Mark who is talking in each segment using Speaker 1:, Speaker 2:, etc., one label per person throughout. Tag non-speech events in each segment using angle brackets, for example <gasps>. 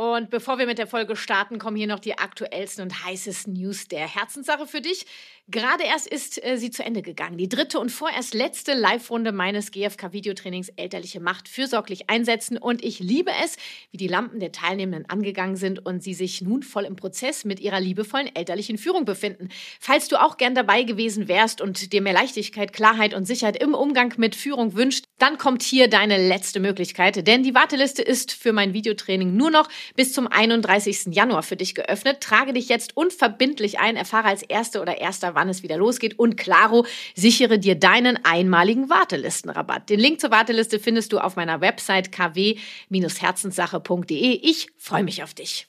Speaker 1: Und bevor wir mit der Folge starten, kommen hier noch die aktuellsten und heißesten News der Herzenssache für dich. Gerade erst ist äh, sie zu Ende gegangen. Die dritte und vorerst letzte Live-Runde meines GFK-Videotrainings Elterliche Macht fürsorglich einsetzen. Und ich liebe es, wie die Lampen der Teilnehmenden angegangen sind und sie sich nun voll im Prozess mit ihrer liebevollen elterlichen Führung befinden. Falls du auch gern dabei gewesen wärst und dir mehr Leichtigkeit, Klarheit und Sicherheit im Umgang mit Führung wünscht, dann kommt hier deine letzte Möglichkeit. Denn die Warteliste ist für mein Videotraining nur noch bis zum 31. Januar für dich geöffnet. Trage dich jetzt unverbindlich ein, erfahre als Erste oder Erster, wann es wieder losgeht und klaro, sichere dir deinen einmaligen Wartelistenrabatt. Den Link zur Warteliste findest du auf meiner Website kw-herzenssache.de. Ich freue mich auf dich.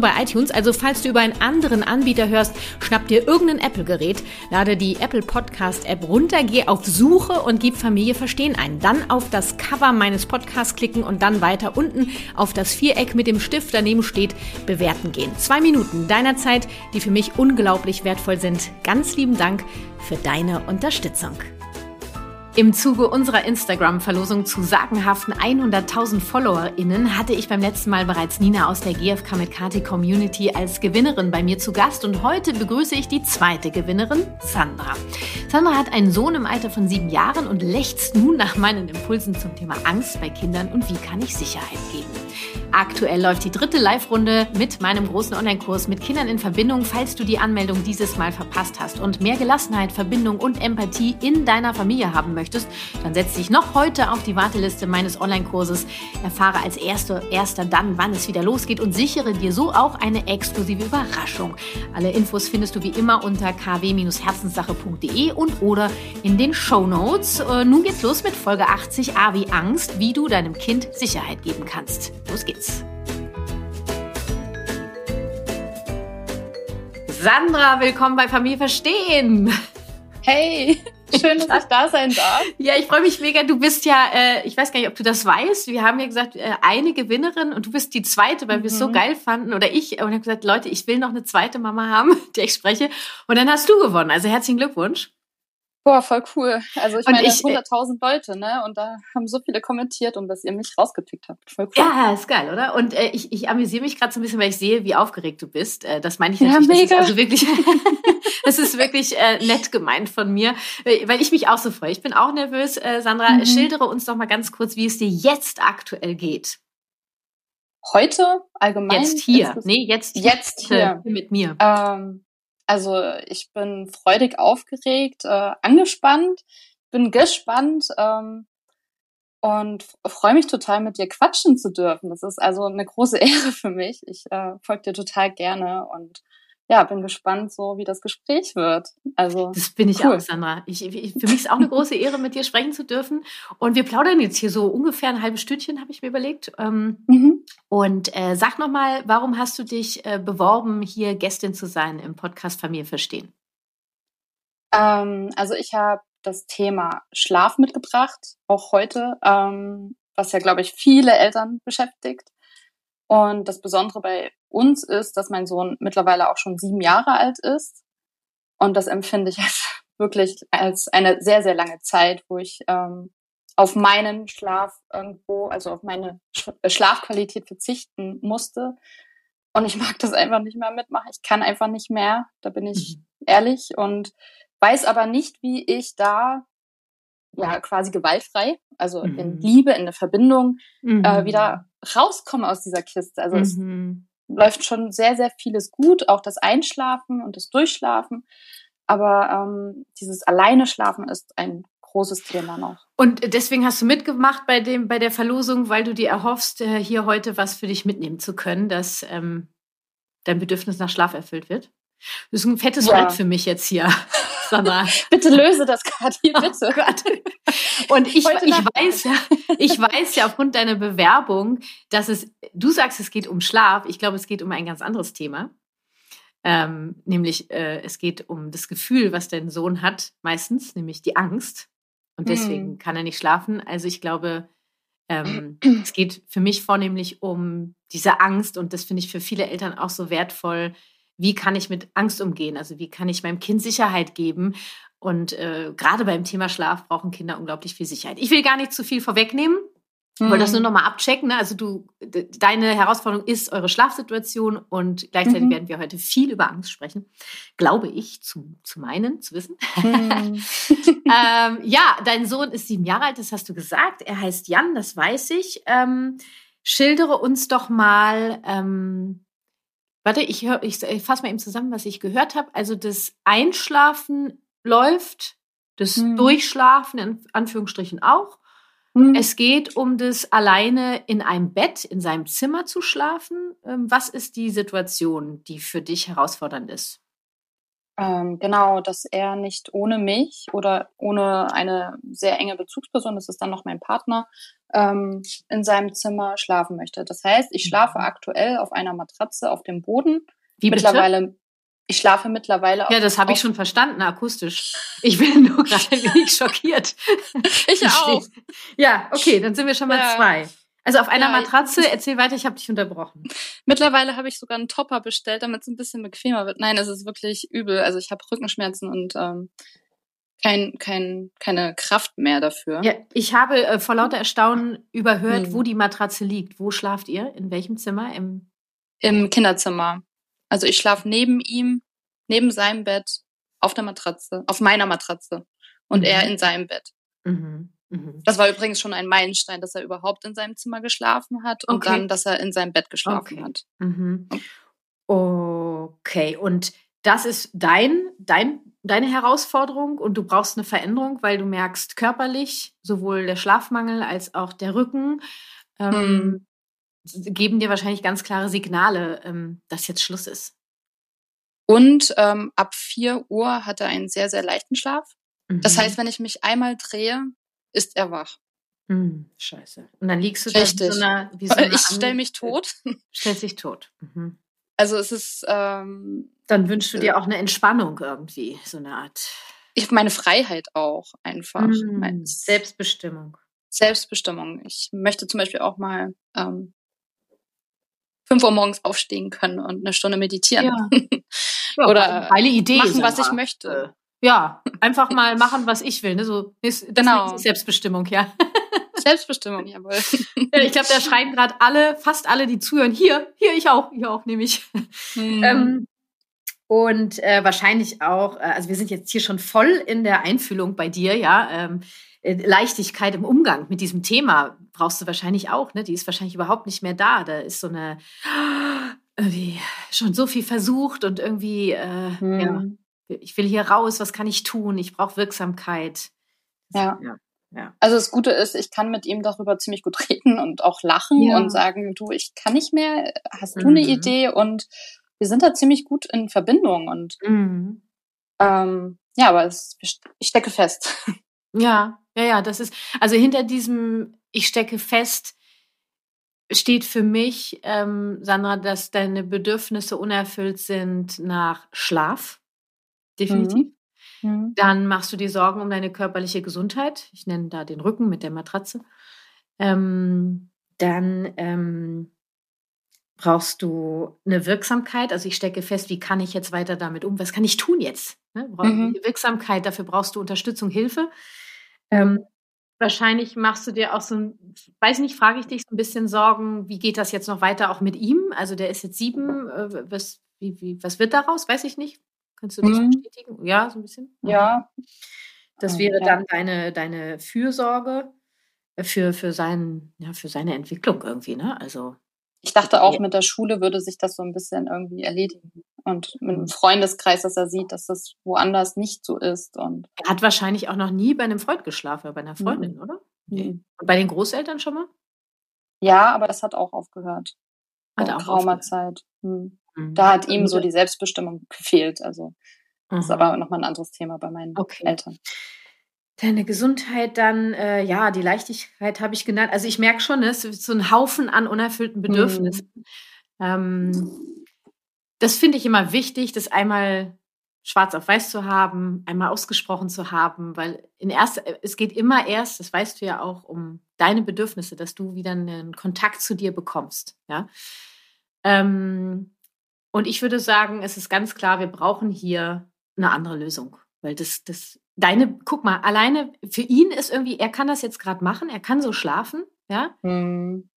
Speaker 1: bei iTunes. Also falls du über einen anderen Anbieter hörst, schnapp dir irgendein Apple-Gerät, lade die Apple Podcast App runter, geh auf Suche und gib Familie verstehen ein. Dann auf das Cover meines Podcasts klicken und dann weiter unten auf das Viereck mit dem Stift daneben steht, bewerten gehen. Zwei Minuten deiner Zeit, die für mich unglaublich wertvoll sind. Ganz lieben Dank für deine Unterstützung. Im Zuge unserer Instagram-Verlosung zu sagenhaften 100.000 FollowerInnen hatte ich beim letzten Mal bereits Nina aus der GFK mit Kati Community als Gewinnerin bei mir zu Gast und heute begrüße ich die zweite Gewinnerin, Sandra. Sandra hat einen Sohn im Alter von sieben Jahren und lechzt nun nach meinen Impulsen zum Thema Angst bei Kindern und wie kann ich Sicherheit geben. Aktuell läuft die dritte Live-Runde mit meinem großen Online-Kurs mit Kindern in Verbindung. Falls du die Anmeldung dieses Mal verpasst hast und mehr Gelassenheit, Verbindung und Empathie in deiner Familie haben möchtest, dann setz dich noch heute auf die Warteliste meines Online-Kurses. Erfahre als Erster, Erster dann, wann es wieder losgeht und sichere dir so auch eine exklusive Überraschung. Alle Infos findest du wie immer unter kw-herzenssache.de und oder in den Show Notes. Äh, nun geht's los mit Folge 80 A wie Angst, wie du deinem Kind Sicherheit geben kannst. Los geht's. Sandra, willkommen bei Familie Verstehen.
Speaker 2: Hey, schön, dass ich da sein darf. <laughs>
Speaker 1: Ja, ich freue mich mega. Du bist ja, äh, ich weiß gar nicht, ob du das weißt. Wir haben ja gesagt, äh, eine Gewinnerin und du bist die zweite, weil mhm. wir es so geil fanden. Oder ich. Und ich habe gesagt, Leute, ich will noch eine zweite Mama haben, <laughs> die ich spreche. Und dann hast du gewonnen. Also herzlichen Glückwunsch.
Speaker 2: Boah, voll cool. Also ich und meine, 100.000 Leute, ne? Und da haben so viele kommentiert und dass ihr mich rausgepickt habt. Voll cool.
Speaker 1: Ja, ist geil, oder? Und äh, ich, ich amüsiere mich gerade so ein bisschen, weil ich sehe, wie aufgeregt du bist. Äh, das meine ich natürlich. Ja, mega. Das ist also wirklich, <laughs> das ist wirklich äh, nett gemeint von mir, weil ich mich auch so freue. Ich bin auch nervös. Äh, Sandra, mhm. schildere uns doch mal ganz kurz, wie es dir jetzt aktuell geht.
Speaker 2: Heute allgemein?
Speaker 1: Jetzt hier. Nee, jetzt,
Speaker 2: jetzt hier.
Speaker 1: hier mit mir.
Speaker 2: Ähm, also ich bin freudig aufgeregt, äh, angespannt, bin gespannt ähm, und freue mich total, mit dir quatschen zu dürfen. Das ist also eine große <laughs> Ehre für mich. Ich äh, folge dir total gerne und ja, bin gespannt, so wie das Gespräch wird. Also
Speaker 1: das bin ich cool. auch, Sandra. Ich, ich, für mich ist auch eine große Ehre, mit dir sprechen zu dürfen. Und wir plaudern jetzt hier so ungefähr ein halbes Stündchen, habe ich mir überlegt. Ähm, mhm. Und äh, sag noch mal, warum hast du dich äh, beworben, hier Gästin zu sein im Podcast Familie verstehen?
Speaker 2: Ähm, also ich habe das Thema Schlaf mitgebracht, auch heute, ähm, was ja, glaube ich, viele Eltern beschäftigt. Und das Besondere bei uns ist, dass mein Sohn mittlerweile auch schon sieben Jahre alt ist. Und das empfinde ich als <laughs> wirklich als eine sehr, sehr lange Zeit, wo ich ähm, auf meinen Schlaf irgendwo, also auf meine äh, Schlafqualität verzichten musste. Und ich mag das einfach nicht mehr mitmachen. Ich kann einfach nicht mehr, da bin ich mhm. ehrlich. Und weiß aber nicht, wie ich da ja quasi gewaltfrei, also mhm. in Liebe, in der Verbindung, mhm. äh, wieder rauskomme aus dieser Kiste. Also mhm. es läuft schon sehr, sehr vieles gut, auch das Einschlafen und das Durchschlafen. Aber ähm, dieses Alleine schlafen ist ein großes Thema noch.
Speaker 1: Und deswegen hast du mitgemacht bei dem bei der Verlosung, weil du dir erhoffst, äh, hier heute was für dich mitnehmen zu können, dass ähm, dein Bedürfnis nach Schlaf erfüllt wird. Das ist ein fettes ja. für mich jetzt hier. <laughs> Sandra. <laughs>
Speaker 2: bitte löse das, Kathi, bitte. <laughs> Oh.
Speaker 1: Und ich, ich weiß ja, ich weiß ja aufgrund deiner Bewerbung, dass es, du sagst, es geht um Schlaf. Ich glaube, es geht um ein ganz anderes Thema. Ähm, nämlich, äh, es geht um das Gefühl, was dein Sohn hat, meistens, nämlich die Angst. Und deswegen mhm. kann er nicht schlafen. Also ich glaube, ähm, <clears throat> es geht für mich vornehmlich um diese Angst und das finde ich für viele Eltern auch so wertvoll, wie kann ich mit Angst umgehen? Also wie kann ich meinem Kind Sicherheit geben? Und äh, gerade beim Thema Schlaf brauchen Kinder unglaublich viel Sicherheit. Ich will gar nicht zu viel vorwegnehmen. Ich wollte das nur mhm. nochmal abchecken. Ne? Also du, deine Herausforderung ist eure Schlafsituation und gleichzeitig mhm. werden wir heute viel über Angst sprechen. Glaube ich, zu, zu meinen, zu wissen. Mhm. <laughs> ähm, ja, dein Sohn ist sieben Jahre alt, das hast du gesagt. Er heißt Jan, das weiß ich. Ähm, schildere uns doch mal, ähm, Warte, ich, hör, ich, ich fasse mal eben zusammen, was ich gehört habe. Also das Einschlafen läuft, das hm. Durchschlafen in Anführungsstrichen auch. Hm. Es geht um das alleine in einem Bett, in seinem Zimmer zu schlafen. Ähm, was ist die Situation, die für dich herausfordernd ist?
Speaker 2: Ähm, genau, dass er nicht ohne mich oder ohne eine sehr enge Bezugsperson, das ist dann noch mein Partner, ähm, in seinem Zimmer schlafen möchte. Das heißt, ich schlafe mhm. aktuell auf einer Matratze auf dem Boden.
Speaker 1: Wie mittlerweile, bitte?
Speaker 2: ich schlafe mittlerweile.
Speaker 1: Ja, das habe ich schon verstanden, akustisch. Ich bin <laughs> nur <laughs> gerade ein wenig schockiert.
Speaker 2: ich auch.
Speaker 1: Ja, okay, dann sind wir schon mal ja. zwei. Also auf einer ja, Matratze, ich, erzähl weiter, ich habe dich unterbrochen.
Speaker 2: Mittlerweile habe ich sogar einen Topper bestellt, damit es ein bisschen bequemer wird. Nein, es ist wirklich übel. Also ich habe Rückenschmerzen und ähm, kein, kein, keine Kraft mehr dafür.
Speaker 1: Ja, ich habe äh, vor lauter Erstaunen überhört, hm. wo die Matratze liegt. Wo schlaft ihr? In welchem Zimmer? Im,
Speaker 2: Im Kinderzimmer. Also ich schlafe neben ihm, neben seinem Bett, auf der Matratze, auf meiner Matratze und mhm. er in seinem Bett. Mhm. Mhm. Das war übrigens schon ein Meilenstein, dass er überhaupt in seinem Zimmer geschlafen hat und okay. dann, dass er in seinem Bett geschlafen
Speaker 1: okay.
Speaker 2: hat.
Speaker 1: Mhm. Okay, und das ist dein, dein, deine Herausforderung und du brauchst eine Veränderung, weil du merkst körperlich, sowohl der Schlafmangel als auch der Rücken ähm, mhm. geben dir wahrscheinlich ganz klare Signale, ähm, dass jetzt Schluss ist.
Speaker 2: Und ähm, ab 4 Uhr hat er einen sehr, sehr leichten Schlaf. Das mhm. heißt, wenn ich mich einmal drehe, ist er wach.
Speaker 1: Hm, scheiße. Und dann liegst du
Speaker 2: Richtig. da so eine, wie so eine <laughs> Ich stelle mich tot. <laughs>
Speaker 1: Stellst dich tot. Mhm.
Speaker 2: Also es ist. Ähm,
Speaker 1: dann wünschst du dir äh auch eine Entspannung irgendwie, so eine Art.
Speaker 2: Ich meine Freiheit auch einfach.
Speaker 1: Mhm. Selbstbestimmung.
Speaker 2: Selbstbestimmung. Ich möchte zum Beispiel auch mal ähm, 5 Uhr morgens aufstehen können und eine Stunde meditieren. Ja. <laughs>
Speaker 1: ja Oder
Speaker 2: Idee, machen, was ich möchte.
Speaker 1: Ja, einfach mal machen, was ich will. Ne? So, ist, genau. Ist Selbstbestimmung, ja. <laughs>
Speaker 2: Selbstbestimmung, jawohl.
Speaker 1: Ja, ich glaube, da schreiben gerade alle, fast alle, die zuhören, hier, hier, ich auch, hier auch, nehme ich. Mhm. Ähm, und äh, wahrscheinlich auch, äh, also wir sind jetzt hier schon voll in der Einfühlung bei dir, ja. Ähm, äh, Leichtigkeit im Umgang mit diesem Thema brauchst du wahrscheinlich auch, ne? Die ist wahrscheinlich überhaupt nicht mehr da. Da ist so eine <gasps> irgendwie schon so viel versucht und irgendwie, äh, mhm. ja ich will hier raus, was kann ich tun? Ich brauche Wirksamkeit.
Speaker 2: Ja. ja. ja. Also das Gute ist, ich kann mit ihm darüber ziemlich gut <laughs> reden und auch lachen ja. und sagen, du, ich kann nicht mehr, hast du mhm. eine Idee? Und wir sind da ziemlich gut in Verbindung und mhm. ähm, ja, aber es, ich stecke fest. <laughs>
Speaker 1: Ja, ja, ja, das ist, also hinter diesem Ich stecke fest steht für mich, ähm, Sandra, dass deine Bedürfnisse unerfüllt sind nach Schlaf definitiv. Mhm. mhm. Dann machst du dir Sorgen um deine körperliche Gesundheit. Ich nenne da den Rücken mit der Matratze. Ähm, dann ähm, brauchst du eine Wirksamkeit. Also ich stecke fest, wie kann ich jetzt weiter damit um? Was kann ich tun jetzt? Ne? Mhm. Wirksamkeit, dafür brauchst du Unterstützung, Hilfe. Ähm, wahrscheinlich machst du dir auch so ein, weiß nicht, frage ich dich so ein bisschen Sorgen, wie geht das jetzt noch weiter auch mit ihm? Also der ist jetzt sieben, äh, was, wie, wie, was wird daraus? Weiß ich nicht. Kannst du das mhm. bestätigen? Ja, so ein bisschen?
Speaker 2: Ja.
Speaker 1: Das wäre ja. dann deine, deine Fürsorge für, für, sein, ja, für seine Entwicklung irgendwie, ne? Also.
Speaker 2: Ich dachte auch, mit der Schule würde sich das so ein bisschen irgendwie erledigen. Und mit einem Freundeskreis, dass er sieht, dass das woanders nicht so ist. Und
Speaker 1: er hat wahrscheinlich auch noch nie bei einem Freund geschlafen, bei einer Freundin, mhm. oder? Nee. Und bei den Großeltern schon mal?
Speaker 2: Ja, aber das hat auch aufgehört. Hat auch geraumer Zeit. Hm. Mhm. Da hat ihm so die Selbstbestimmung gefehlt. Also das ist aber nochmal ein anderes Thema bei meinen okay. Eltern.
Speaker 1: Deine Gesundheit dann, äh, ja, die Leichtigkeit habe ich genannt. Also ich merke schon, es ist so ein Haufen an unerfüllten Bedürfnissen. Mhm. Ähm, das finde ich immer wichtig, das einmal schwarz auf weiß zu haben, einmal ausgesprochen zu haben, weil in erster, es geht immer erst, das weißt du ja auch, um deine Bedürfnisse, dass du wieder einen Kontakt zu dir bekommst. Ja. Ähm, und ich würde sagen, es ist ganz klar, wir brauchen hier eine andere Lösung. Weil das, das, deine, guck mal, alleine für ihn ist irgendwie, er kann das jetzt gerade machen, er kann so schlafen, ja. Mhm.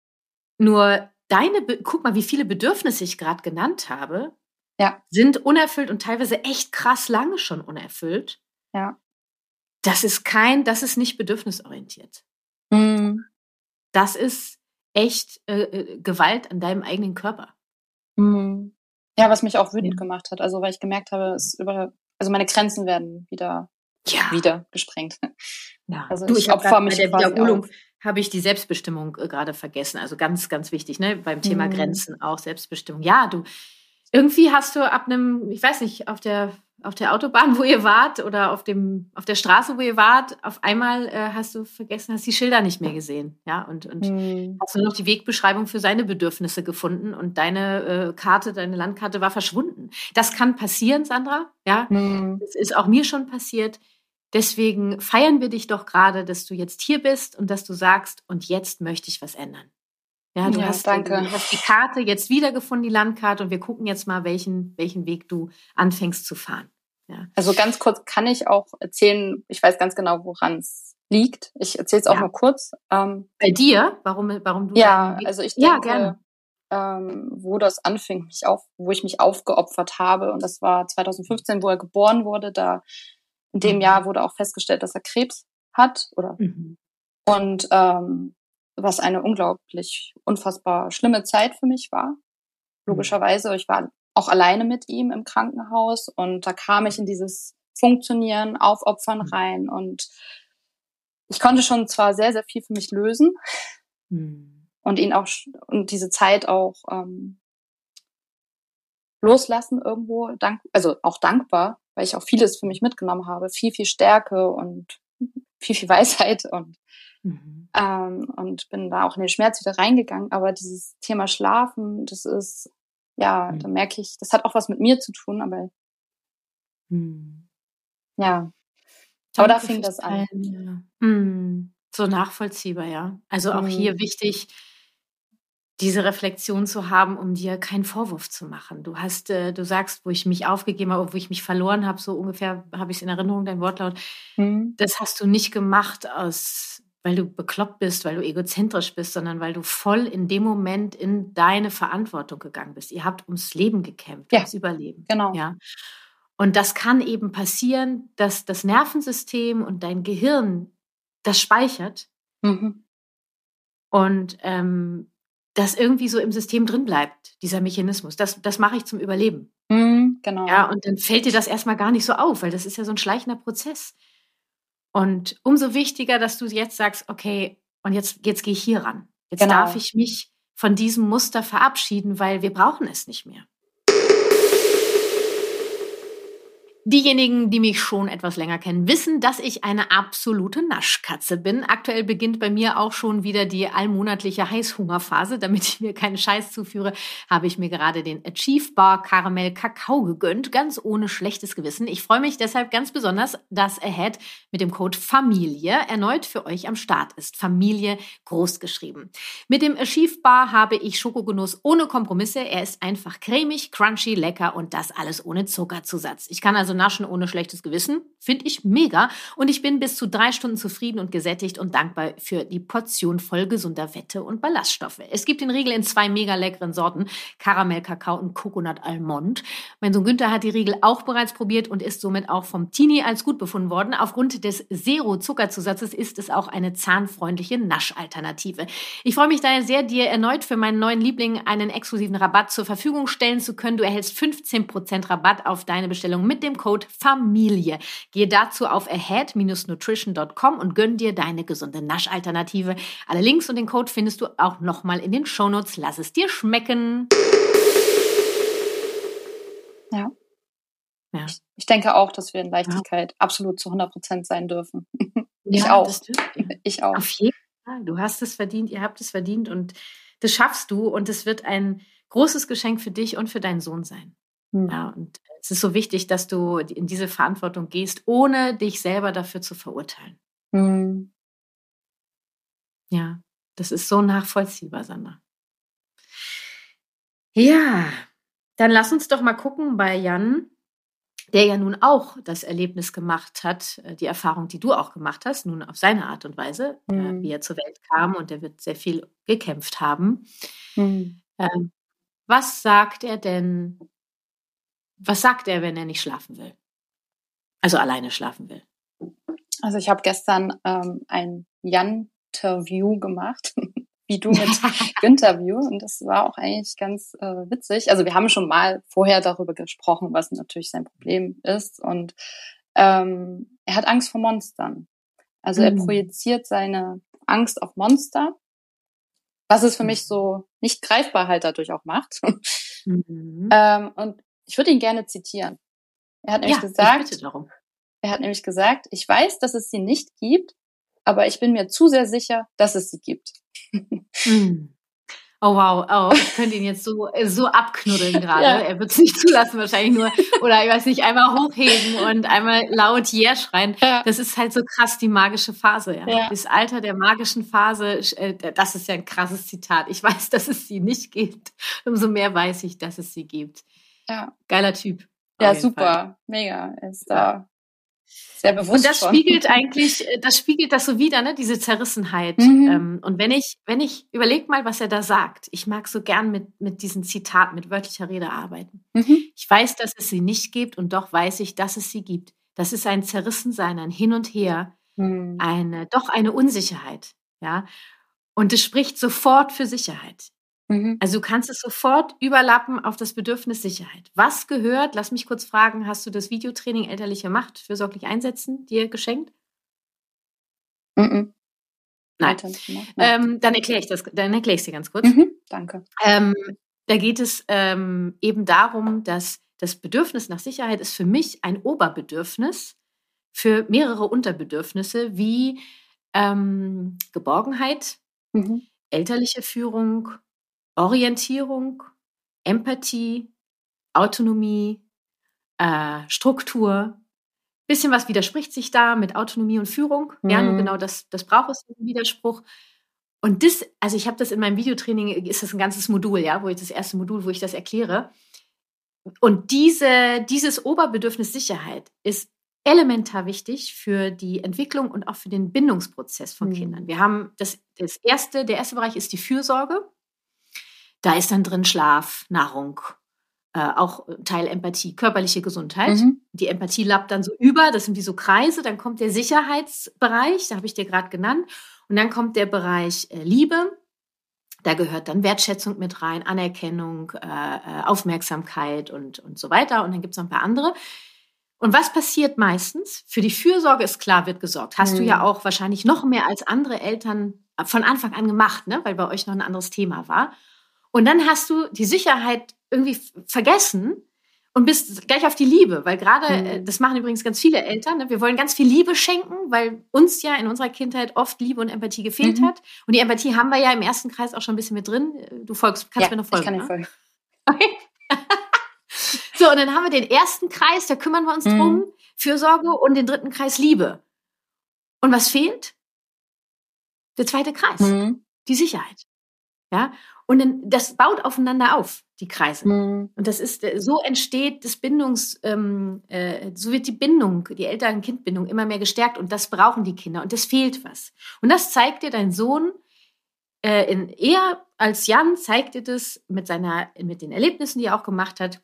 Speaker 1: Nur deine, guck mal, wie viele Bedürfnisse ich gerade genannt habe,
Speaker 2: ja.
Speaker 1: sind unerfüllt und teilweise echt krass lange schon unerfüllt.
Speaker 2: Ja.
Speaker 1: Das ist kein, das ist nicht bedürfnisorientiert.
Speaker 2: Mhm.
Speaker 1: Das ist echt äh, äh Gewalt an deinem eigenen Körper.
Speaker 2: Mhm. Ja, was mich auch wütend ja. gemacht hat. Also weil ich gemerkt habe, es über, also meine Grenzen werden wieder,
Speaker 1: ja.
Speaker 2: wieder gesprengt.
Speaker 1: Ja. Also du, ich, ich opfer mich bei der Wiederholung habe ich die Selbstbestimmung äh, gerade vergessen. Also ganz, ganz wichtig, ne? Beim Thema mhm. Grenzen auch Selbstbestimmung. Ja, du, irgendwie hast du ab einem, ich weiß nicht, auf der auf der Autobahn, <laughs> wo ihr wart, oder auf dem auf der Straße, wo ihr wart, auf einmal äh, hast du vergessen, hast die Schilder nicht mehr gesehen, ja, und und mhm. hast du noch die Wegbeschreibung für seine Bedürfnisse gefunden und deine äh, Karte, deine Landkarte war verschwunden. Das kann passieren, Sandra, ja. Mhm. Das ist auch mir schon passiert. Deswegen feiern wir dich doch gerade, dass du jetzt hier bist und dass du sagst, und jetzt möchte ich was ändern. Ja, du, ja, hast, danke. du hast die Karte jetzt wiedergefunden, die Landkarte, und wir gucken jetzt mal, welchen, welchen Weg du anfängst zu fahren. Ja.
Speaker 2: Also ganz kurz kann ich auch erzählen, ich weiß ganz genau, woran es liegt. Ich erzähle es auch ja. nur kurz.
Speaker 1: Ähm, Bei dir? Warum, warum
Speaker 2: du? Ja, also ich denke, ja, ähm, wo das anfing, mich auf, wo ich mich aufgeopfert habe, und das war 2015, wo er geboren wurde. Da in dem mhm. Jahr wurde auch festgestellt, dass er Krebs hat, oder? Mhm. Und ähm, was eine unglaublich, unfassbar schlimme Zeit für mich war. Mhm. Logischerweise, ich war auch alleine mit ihm im Krankenhaus und da kam ich in dieses Funktionieren, Aufopfern mhm. rein und ich konnte schon zwar sehr, sehr viel für mich lösen mhm. und ihn auch und diese Zeit auch ähm, loslassen irgendwo, dank, also auch dankbar, weil ich auch vieles für mich mitgenommen habe, viel, viel Stärke und viel, viel <laughs> Weisheit und Mhm. Ähm, und bin da auch in den Schmerz wieder reingegangen. Aber dieses Thema Schlafen, das ist, ja, mhm. da merke ich, das hat auch was mit mir zu tun, aber mhm. ja.
Speaker 1: Aber da fing das an. ja. Mhm. So nachvollziehbar, ja. Also auch hier mhm. wichtig, diese Reflexion zu haben, um dir keinen Vorwurf zu machen. Du hast, äh, du sagst, wo ich mich aufgegeben habe, wo ich mich verloren habe, so ungefähr habe ich es in Erinnerung, dein Wortlaut. Mhm. Das hast du nicht gemacht aus weil du bekloppt bist, weil du egozentrisch bist, sondern weil du voll in dem Moment in deine Verantwortung gegangen bist. Ihr habt ums Leben gekämpft, ja, ums Überleben.
Speaker 2: Genau.
Speaker 1: Ja. Und das kann eben passieren, dass das Nervensystem und dein Gehirn das speichert mhm. und ähm, das irgendwie so im System drin bleibt, dieser Mechanismus. Das, das mache ich zum Überleben.
Speaker 2: Mhm, genau.
Speaker 1: Ja, und dann fällt dir das erstmal gar nicht so auf, weil das ist ja so ein schleichender Prozess. Und umso wichtiger, dass du jetzt sagst, okay, und jetzt, jetzt gehe ich hier ran. Jetzt genau. darf ich mich von diesem Muster verabschieden, weil wir brauchen es nicht mehr. Diejenigen, die mich schon etwas länger kennen, wissen, dass ich eine absolute Naschkatze bin. Aktuell beginnt bei mir auch schon wieder die allmonatliche Heißhungerphase. Damit ich mir keinen Scheiß zuführe, habe ich mir gerade den Achieve Bar Karamell Kakao gegönnt, ganz ohne schlechtes Gewissen. Ich freue mich deshalb ganz besonders, dass Ahead mit dem Code Familie erneut für euch am Start ist. Familie groß geschrieben. Mit dem Achieve Bar habe ich Schokogenuss ohne Kompromisse. Er ist einfach cremig, crunchy, lecker und das alles ohne Zuckerzusatz. Ich kann also also Naschen ohne schlechtes Gewissen. Finde ich mega. Und ich bin bis zu drei Stunden zufrieden und gesättigt und dankbar für die Portion voll gesunder Fette und Ballaststoffe. Es gibt den Riegel in zwei mega leckeren Sorten. Karamell, Kakao und Coconut Almond. Mein Sohn Günther hat die Riegel auch bereits probiert und ist somit auch vom Teenie als gut befunden worden. Aufgrund des Zero-Zuckerzusatzes ist es auch eine zahnfreundliche Naschalternative. Ich freue mich daher sehr, dir erneut für meinen neuen Liebling einen exklusiven Rabatt zur Verfügung stellen zu können. Du erhältst 15% Rabatt auf deine Bestellung mit dem Code FAMILIE. Gehe dazu auf ahead-nutrition.com und gönn dir deine gesunde Naschalternative. Alle Links und den Code findest du auch nochmal in den Shownotes. Lass es dir schmecken.
Speaker 2: Ja. ja. Ich, denke auch, dass wir in Leichtigkeit ja. absolut zu 100% sein dürfen. <laughs> ich ja, auch.
Speaker 1: Ich auch. Auf jeden Fall. Du hast es verdient, ihr habt es verdient und das schaffst du und es wird ein großes Geschenk für dich und für deinen Sohn sein. Mhm. Ja, und es ist so wichtig, dass du in diese Verantwortung gehst, ohne dich selber dafür zu verurteilen. Mhm. Ja, das ist so nachvollziehbar, Sandra. Ja, dann lass uns doch mal gucken bei Jan, der ja nun auch das Erlebnis gemacht hat, äh, die Erfahrung, die du auch gemacht hast, nun auf seine Art und Weise, mhm. wie er zur Welt kam und er wird sehr viel gekämpft haben. Mhm. Was sagt er denn was sagt er, wenn er nicht schlafen will? Also alleine schlafen will.
Speaker 2: Also ich habe gestern ähm, ein Jan-Interview gemacht, <laughs> wie du mit <laughs> Interview. Und das war auch eigentlich ganz äh, witzig. Also wir haben schon mal vorher darüber gesprochen, was natürlich sein Problem ist. Und ähm, er hat Angst vor Monstern. Also er mhm. projiziert seine Angst auf Monster, was es für mich so nicht greifbar halt dadurch auch macht. <laughs> Mhm. ähm, und ich würde ihn gerne zitieren. Er hat nämlich ja, gesagt, er hat nämlich gesagt, ich weiß, dass es sie nicht gibt, aber ich bin mir zu sehr sicher, dass es sie gibt.
Speaker 1: Hm. Oh wow, oh, <laughs> ich könnte ihn jetzt so, so abknuddeln <laughs> gerade. Ja. Er wird es nicht zulassen, wahrscheinlich nur, oder ich weiß nicht, einmal hochheben und einmal laut Yeah schreien. Ja. Das ist halt so krass die magische Phase. Ja. ja. Das Alter der magischen Phase, äh, das ist ja ein krasses Zitat. Ich weiß, dass es sie nicht gibt. Umso mehr weiß ich, dass es sie gibt. Ja. Geiler Typ.
Speaker 2: Ja, super. Fall. Mega. Ist da sehr bewusst.
Speaker 1: Und das schon. spiegelt eigentlich, äh, das spiegelt das so wieder, ne, diese Zerrissenheit. Mhm. Ähm, und wenn ich, wenn ich, überleg mal, was er da sagt. Ich mag so gern mit, mit diesen Zitaten, mit wörtlicher Rede arbeiten. Mhm. Ich weiß, dass es sie nicht gibt und doch weiß ich, dass es sie gibt. Das ist ein Zerrissensein, ein Hin und Her, mhm. eine, doch eine Unsicherheit, ja. Und es spricht sofort für Sicherheit. Mhm. Also du kannst es sofort überlappen auf das Bedürfnis Sicherheit. Was gehört, lass mich kurz fragen, hast du das Videotraining elterliche Macht fürsorglich einsetzen dir geschenkt? Mhm. Nein. Ähm, dann erkläre ich das, dann erkläre ich es dir ganz kurz.
Speaker 2: Mhm, danke.
Speaker 1: Ähm, da geht es ähm, eben darum, dass das Bedürfnis nach Sicherheit ist für mich ein Oberbedürfnis für mehrere Unterbedürfnisse wie ähm, Geborgenheit, mhm. elterliche Führung, Orientierung, Empathie, Autonomie, äh, Struktur. Bisschen was widerspricht sich da mit Autonomie und Führung. Mhm. Ja, genau das, das braucht es, einen Widerspruch. Und das, also ich habe das in meinem Videotraining, ist das ein ganzes Modul, ja, wo ich das erste Modul, wo ich das erkläre. Und diese, dieses Oberbedürfnis Sicherheit ist elementar wichtig für die Entwicklung und auch für den Bindungsprozess von mhm. Kindern. Wir haben das, das erste, der erste Bereich ist die Fürsorge. Da ist dann drin Schlaf, Nahrung, äh, auch Teil Empathie, körperliche Gesundheit. Mhm. Die Empathie lappt dann so über, das sind wie so Kreise. Dann kommt der Sicherheitsbereich, da habe ich dir gerade genannt. Und dann kommt der Bereich äh, Liebe. Da gehört dann Wertschätzung mit rein, Anerkennung, äh, äh Aufmerksamkeit und, und so weiter. Und dann gibt es noch ein paar andere. Und was passiert meistens? Für die Fürsorge ist klar, wird gesorgt. Hast mhm. du ja mhm. auch wahrscheinlich noch mehr als andere Eltern von Anfang an gemacht, ne? weil bei euch noch ein anderes Thema war. Und dann hast du die Sicherheit irgendwie vergessen und bist gleich auf die Liebe, weil gerade, mhm. das machen übrigens ganz viele Eltern, ne? wir wollen ganz viel Liebe schenken, weil uns ja in unserer Kindheit oft Liebe und Empathie gefehlt mhm. hat. Und die Empathie haben wir ja im ersten Kreis auch schon ein bisschen mit drin. Du folgst, kannst ja, mir noch folgen. Ich kann ne? folgen. Okay. <laughs> so, und dann haben wir den ersten Kreis, da kümmern wir uns mhm. drum, Fürsorge und den dritten Kreis Liebe. Und was fehlt? Der zweite Kreis, mhm. die Sicherheit. Ja, und dann, das baut aufeinander auf, die Kreise.
Speaker 2: Mhm.
Speaker 1: Und das ist, äh, so entsteht das Bindungs, ähm, äh, so wird die Bindung, die Eltern-Kind-Bindung immer mehr gestärkt und das brauchen die Kinder und das fehlt was. Und das zeigt dir dein Sohn, äh, in, eher als Jan zeigt dir das mit seiner, mit den Erlebnissen, die er auch gemacht hat,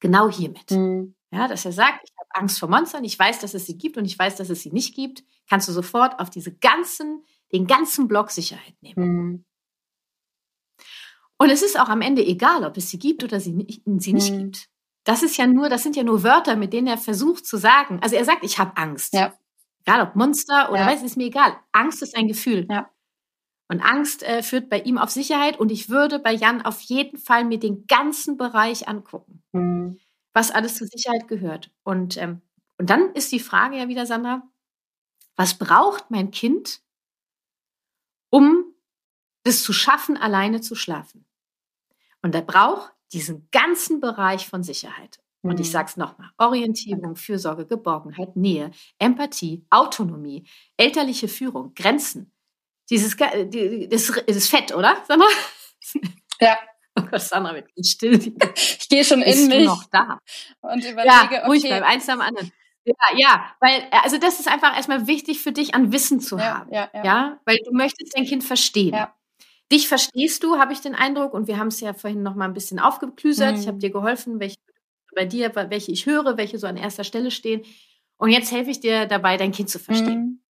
Speaker 1: genau hiermit.
Speaker 2: Mhm.
Speaker 1: Ja, dass er sagt, ich habe Angst vor Monstern, ich weiß, dass es sie gibt und ich weiß, dass es sie nicht gibt, kannst du sofort auf diese ganzen, den ganzen Block Sicherheit nehmen.
Speaker 2: Mhm.
Speaker 1: Und es ist auch am Ende egal, ob es sie gibt oder sie nicht, sie nicht
Speaker 2: Mhm.
Speaker 1: gibt. Das ist ja nur, das sind ja nur Wörter, mit denen er versucht zu sagen. Also er sagt, ich habe Angst.
Speaker 2: Ja.
Speaker 1: Egal ob Monster oder
Speaker 2: Ja.
Speaker 1: weiß, ist mir egal. Angst ist ein Gefühl.
Speaker 2: Ja.
Speaker 1: Und Angst äh, führt bei ihm auf Sicherheit. Und ich würde bei Jan auf jeden Fall mir den ganzen Bereich angucken,
Speaker 2: Mhm.
Speaker 1: was alles zur Sicherheit gehört. Und, ähm, und dann ist die Frage ja wieder, Sandra, was braucht mein Kind, um es zu schaffen, alleine zu schlafen? Und er braucht diesen ganzen Bereich von Sicherheit. Und ich
Speaker 2: Mhm.
Speaker 1: sage es nochmal, Orientierung, Fürsorge, Geborgenheit, Nähe, Empathie, Autonomie, elterliche Führung, Grenzen. Dieses, die- das, das Fett, oder? Sandra? <laughs>
Speaker 2: Ja,
Speaker 1: Oh Gott, Sandra wird ganz still. <laughs>
Speaker 2: ich gehe schon
Speaker 1: Bist
Speaker 2: in
Speaker 1: du
Speaker 2: mich
Speaker 1: noch da?
Speaker 2: und
Speaker 1: Ja,
Speaker 2: überlege,
Speaker 1: ruhig
Speaker 2: okay.
Speaker 1: bleiben, eins nach dem anderen. Ja, ja, weil, äh, also das ist einfach erstmal wichtig für dich, an Wissen zu
Speaker 2: ja,
Speaker 1: haben.
Speaker 2: ja, ja.
Speaker 1: Ja, weil du möchtest dein Kind verstehen.
Speaker 2: Ja.
Speaker 1: Dich verstehst du, habe ich den Eindruck, und wir haben es ja vorhin noch mal ein bisschen aufgeklüsert.
Speaker 2: Mhm.
Speaker 1: Ich habe dir geholfen, welche bei dir, welche ich höre, welche so an erster Stelle stehen. Und jetzt helfe ich dir dabei, dein Kind zu verstehen.
Speaker 2: Mhm.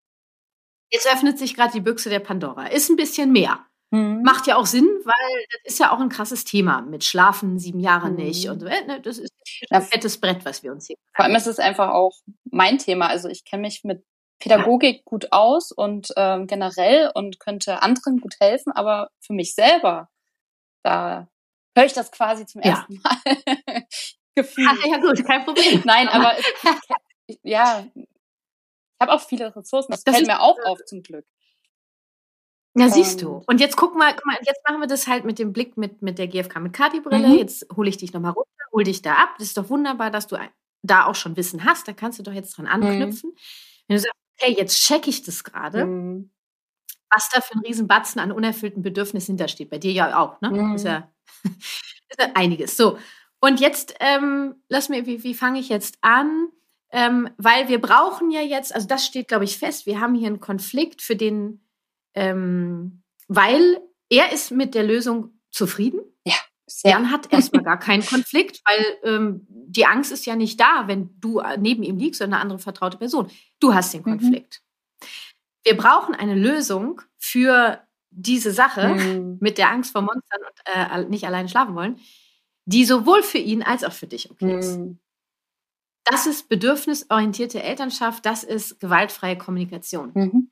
Speaker 1: Jetzt öffnet sich gerade die Büchse der Pandora. Ist ein bisschen mehr.
Speaker 2: Mhm.
Speaker 1: Macht ja auch Sinn, weil das ist ja auch ein krasses Thema mit Schlafen sieben Jahre
Speaker 2: Mhm.
Speaker 1: nicht. Und äh, ne, das ist ein fettes Brett, was wir uns hier.
Speaker 2: Vor allem ist es einfach auch mein Thema. Also ich kenne mich mit Pädagogik gut aus und ähm, generell und könnte anderen gut helfen, aber für mich selber, da höre ich das quasi zum
Speaker 1: Ja.
Speaker 2: ersten Mal. <laughs> Gefühl.
Speaker 1: Ach, ja gut, kein Problem.
Speaker 2: Nein, aber es, ich, ja, ich habe auch viele Ressourcen. Das,
Speaker 1: Das
Speaker 2: fällt
Speaker 1: ist-
Speaker 2: mir auch auf zum Glück.
Speaker 1: Ja, siehst du.
Speaker 2: Und-
Speaker 1: jetzt guck mal, guck mal, jetzt machen wir das halt mit dem Blick mit, mit der GfK mit Kati-Brille.
Speaker 2: Mhm.
Speaker 1: Jetzt hole ich dich nochmal runter, hol dich da ab. Das ist doch wunderbar, dass du da auch schon Wissen hast. Da kannst du doch jetzt dran anknüpfen. Wenn du sagst, okay, jetzt checke ich das gerade,
Speaker 2: Mhm.
Speaker 1: was da für ein Riesenbatzen an unerfüllten Bedürfnissen hintersteht. Bei dir ja auch, ne?
Speaker 2: Mhm.
Speaker 1: Ist, ja, <laughs> ist ja einiges. So. Und jetzt, ähm, lass mir, wie, wie fange ich jetzt an? Ähm, weil wir brauchen ja jetzt, also das steht, glaube ich, fest, wir haben hier einen Konflikt, für den, ähm, weil er ist mit der Lösung zufrieden.
Speaker 2: Sehr.
Speaker 1: Jan hat erstmal gar keinen Konflikt, weil ähm, die Angst ist ja nicht da, wenn du äh, neben ihm liegst, sondern eine andere vertraute Person. Du hast den
Speaker 2: Mhm.
Speaker 1: Konflikt. Wir brauchen eine Lösung für diese Sache
Speaker 2: Mhm.
Speaker 1: mit der Angst vor Monstern und äh, nicht alleine schlafen wollen, die sowohl für ihn als auch für dich okay ist.
Speaker 2: Mhm.
Speaker 1: Das ist bedürfnisorientierte Elternschaft, das ist gewaltfreie Kommunikation.
Speaker 2: Mhm.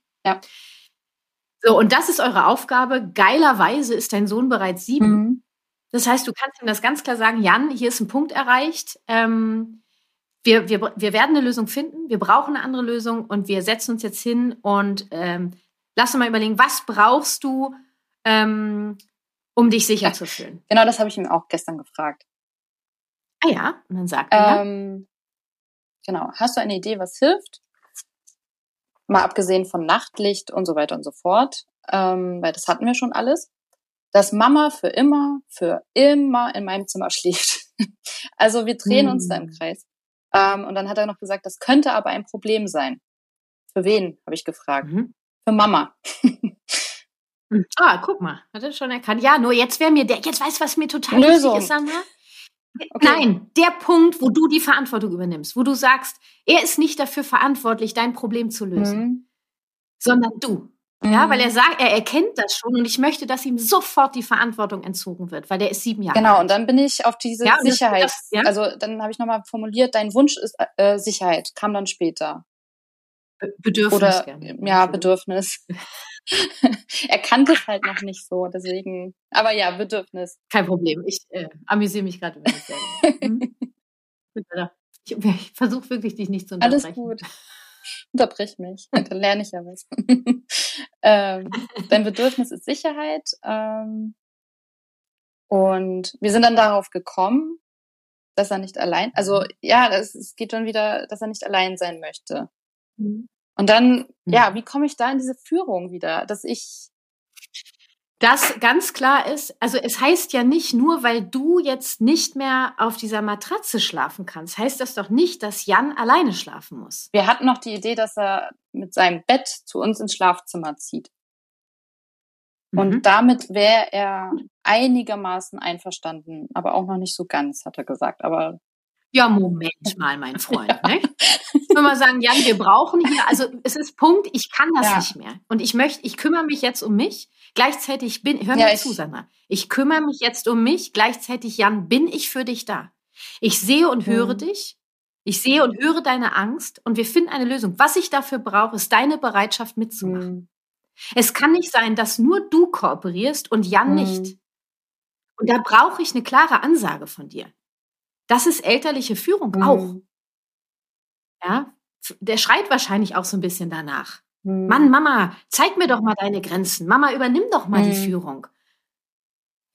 Speaker 1: So, und das ist eure Aufgabe. Geilerweise ist dein Sohn bereits sieben. Das heißt, du kannst ihm das ganz klar sagen, Jan, hier ist ein Punkt erreicht. Ähm, wir, wir, wir werden eine Lösung finden, wir brauchen eine andere Lösung und wir setzen uns jetzt hin und ähm, lass uns mal überlegen, was brauchst du, ähm, um dich sicher
Speaker 2: Ja.
Speaker 1: zu fühlen? <laughs>
Speaker 2: Genau das habe ich ihm auch gestern gefragt.
Speaker 1: Ah ja, und dann sagt er,
Speaker 2: Ähm, genau. Hast du eine Idee, was hilft? Mal abgesehen von Nachtlicht und so weiter und so fort, ähm, weil das hatten wir schon alles, dass Mama für immer, für immer in meinem Zimmer schläft. <laughs> also wir drehen uns da im
Speaker 1: Hm.
Speaker 2: Kreis. Ähm, und dann hat er noch gesagt, das könnte aber ein Problem sein. Für wen, habe ich gefragt.
Speaker 1: mhm.
Speaker 2: Für Mama.
Speaker 1: Hm. Ah, guck mal, hat er schon erkannt. Ja, nur jetzt wäre mir der, jetzt weißt du, was mir total
Speaker 2: Lösung.
Speaker 1: wichtig ist, Sandra?
Speaker 2: Okay.
Speaker 1: Nein, der Punkt, wo du die Verantwortung übernimmst, wo du sagst, er ist nicht dafür verantwortlich, dein Problem zu lösen,
Speaker 2: Mhm.
Speaker 1: sondern du. Ja,
Speaker 2: Mhm.
Speaker 1: weil er sagt, er erkennt das schon und ich möchte, dass ihm sofort die Verantwortung entzogen wird, weil der ist sieben Jahre
Speaker 2: Genau,
Speaker 1: alt.
Speaker 2: und dann bin ich auf diese
Speaker 1: Ja,
Speaker 2: Sicherheit.
Speaker 1: das- ja.
Speaker 2: Also dann habe ich nochmal formuliert, dein Wunsch ist äh, Sicherheit, kam dann später.
Speaker 1: Be- Bedürfnis
Speaker 2: Oder
Speaker 1: gerne.
Speaker 2: ja, Bedürfnis. <laughs> er kannte es halt noch nicht so, deswegen. Aber ja, Bedürfnis.
Speaker 1: Kein Problem. Ich äh, amüsiere mich gerade über mich selber. <laughs> Hm? Ich, ich versuche wirklich, dich nicht zu
Speaker 2: Alles
Speaker 1: unterbrechen.
Speaker 2: gut. Unterbrich mich. <laughs> Dann lerne ich ja was. <laughs> ähm, <laughs> dein Bedürfnis ist Sicherheit. Ähm, und wir sind dann darauf gekommen, dass er nicht allein, also ja, das, es geht schon wieder, dass er nicht allein sein möchte.
Speaker 1: Mhm.
Speaker 2: Und dann,
Speaker 1: Mhm.
Speaker 2: ja, wie komme ich da in diese Führung wieder, dass ich
Speaker 1: das ganz klar ist, also es heißt ja nicht nur, weil du jetzt nicht mehr auf dieser Matratze schlafen kannst, heißt das doch nicht, dass Jan alleine schlafen muss.
Speaker 2: Wir hatten noch die Idee, dass er mit seinem Bett zu uns ins Schlafzimmer zieht. Und mhm. damit wäre er einigermaßen einverstanden, aber auch noch nicht so ganz, hat er gesagt. Aber
Speaker 1: ja, Moment mal, mein Freund. <laughs> Ne? Ich will mal sagen, Jan, wir brauchen hier, also es ist Punkt, ich kann das ja. nicht mehr. Und ich möchte, ich kümmere mich jetzt um mich. Gleichzeitig bin, hör mir ja, zu, Sandra. Ich kümmere mich jetzt um mich. Gleichzeitig, Jan, bin ich für dich da. Ich sehe und höre mhm. dich. Ich sehe und höre deine Angst und wir finden eine Lösung. Was ich dafür brauche, ist deine Bereitschaft mitzumachen. Mhm. Es kann nicht sein, dass nur du kooperierst und Jan mhm. nicht. Und da brauche ich eine klare Ansage von dir. Das ist elterliche Führung mhm. auch. Ja, der schreit wahrscheinlich auch so ein bisschen danach. Mhm. Mann, Mama, zeig mir doch mal deine Grenzen. Mama, übernimm doch mal mhm. die Führung.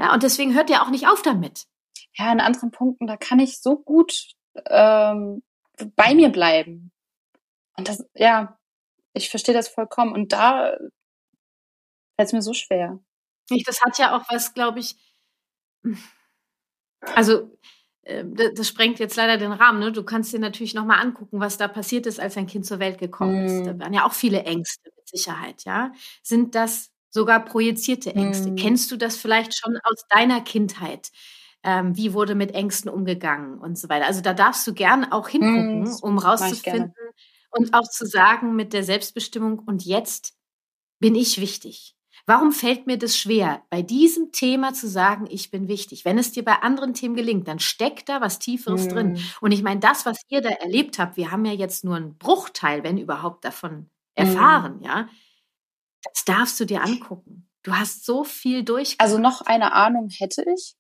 Speaker 1: Ja, und deswegen hört er auch nicht auf damit.
Speaker 2: Ja, in anderen Punkten, da kann ich so gut ähm, bei mir bleiben. Und das, ja, ich verstehe das vollkommen. Und da fällt es mir so schwer.
Speaker 1: Das hat ja auch was, glaube ich, also das sprengt jetzt leider den Rahmen. Ne? Du kannst dir natürlich nochmal angucken, was da passiert ist, als ein Kind zur Welt gekommen ist. Da mhm. waren ja auch viele Ängste mit Sicherheit, ja. Sind das sogar projizierte Ängste? Mhm. Kennst du das vielleicht schon aus deiner Kindheit? Ähm, wie wurde mit Ängsten umgegangen und so weiter? Also da darfst du gern auch hingucken, mhm, um rauszufinden und auch zu sagen mit der Selbstbestimmung, und jetzt bin ich wichtig. Warum fällt mir das schwer, bei diesem Thema zu sagen, ich bin wichtig? Wenn es dir bei anderen Themen gelingt, dann steckt da was Tieferes mhm. drin. Und ich meine, das, was ihr da erlebt habt, wir haben ja jetzt nur einen Bruchteil, wenn überhaupt, davon erfahren, mhm. ja. Das darfst du dir angucken. Du hast so viel durch.
Speaker 2: Also noch eine Ahnung hätte ich.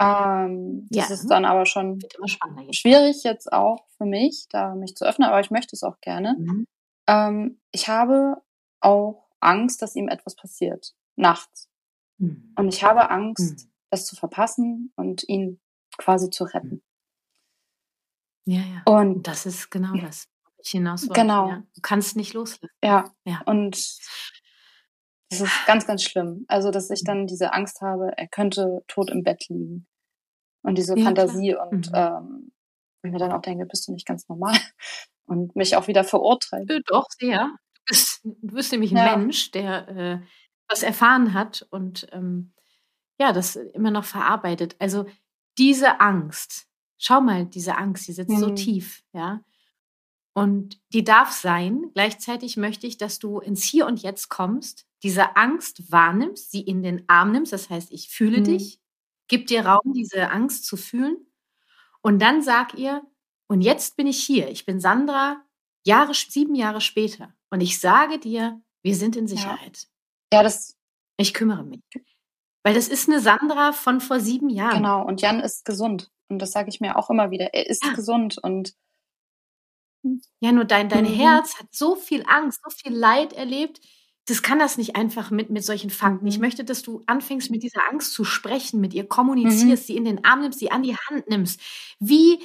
Speaker 2: Ähm, das ja. ist dann aber schon jetzt. schwierig jetzt auch für mich, da mich zu öffnen, aber ich möchte es auch gerne. Mhm. Ähm, ich habe auch Angst, dass ihm etwas passiert, nachts. Mhm. Und ich habe Angst, mhm. das zu verpassen und ihn quasi zu retten.
Speaker 1: Ja, ja. Und das ist genau das, ich hinaus wollte. Genau. Ja. Du kannst nicht loslassen.
Speaker 2: Ja. ja. Und das ist ganz, ganz schlimm. Also, dass ich dann diese Angst habe, er könnte tot im Bett liegen. Und diese ja, Fantasie klar. und mhm. ähm, ich mir dann auch denke, bist du nicht ganz normal? <laughs> Und mich auch wieder verurteilt.
Speaker 1: Äh, doch, sehr bist, du bist nämlich ein ja. Mensch, der äh, was erfahren hat und ähm, ja, das immer noch verarbeitet. Also diese Angst, schau mal, diese Angst, die sitzt mhm. so tief, ja. Und die darf sein. Gleichzeitig möchte ich, dass du ins Hier und Jetzt kommst, diese Angst wahrnimmst, sie in den Arm nimmst. Das heißt, ich fühle mhm. dich, gib dir Raum, diese Angst zu fühlen. Und dann sag ihr, und jetzt bin ich hier. Ich bin Sandra, Jahre, sieben Jahre später. Und ich sage dir, wir sind in Sicherheit.
Speaker 2: Ja, ja das.
Speaker 1: Ich kümmere mich. Weil das ist eine Sandra von vor sieben Jahren.
Speaker 2: Genau. Und Jan ist gesund. Und das sage ich mir auch immer wieder. Er ist ja. gesund und.
Speaker 1: Ja, nur dein, dein mhm. Herz hat so viel Angst, so viel Leid erlebt. Das kann das nicht einfach mit, mit solchen Fakten. Ich mhm. möchte, dass du anfängst, mit dieser Angst zu sprechen, mit ihr kommunizierst, mhm. sie in den Arm nimmst, sie an die Hand nimmst. Wie,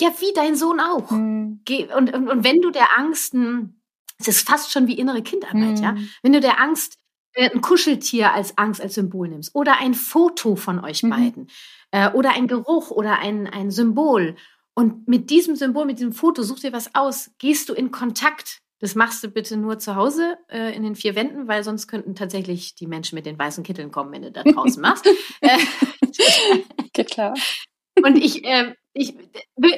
Speaker 1: ja, wie dein Sohn auch. Mhm. Und, und, und wenn du der Angst ein, es ist fast schon wie innere Kindarbeit, mhm. ja. Wenn du der Angst äh, ein Kuscheltier als Angst als Symbol nimmst oder ein Foto von euch mhm. beiden äh, oder ein Geruch oder ein, ein Symbol und mit diesem Symbol, mit diesem Foto, such dir was aus, gehst du in Kontakt. Das machst du bitte nur zu Hause äh, in den vier Wänden, weil sonst könnten tatsächlich die Menschen mit den weißen Kitteln kommen, wenn du da draußen machst. <laughs> Äh,
Speaker 2: Geht klar.
Speaker 1: Und ich, äh, ich,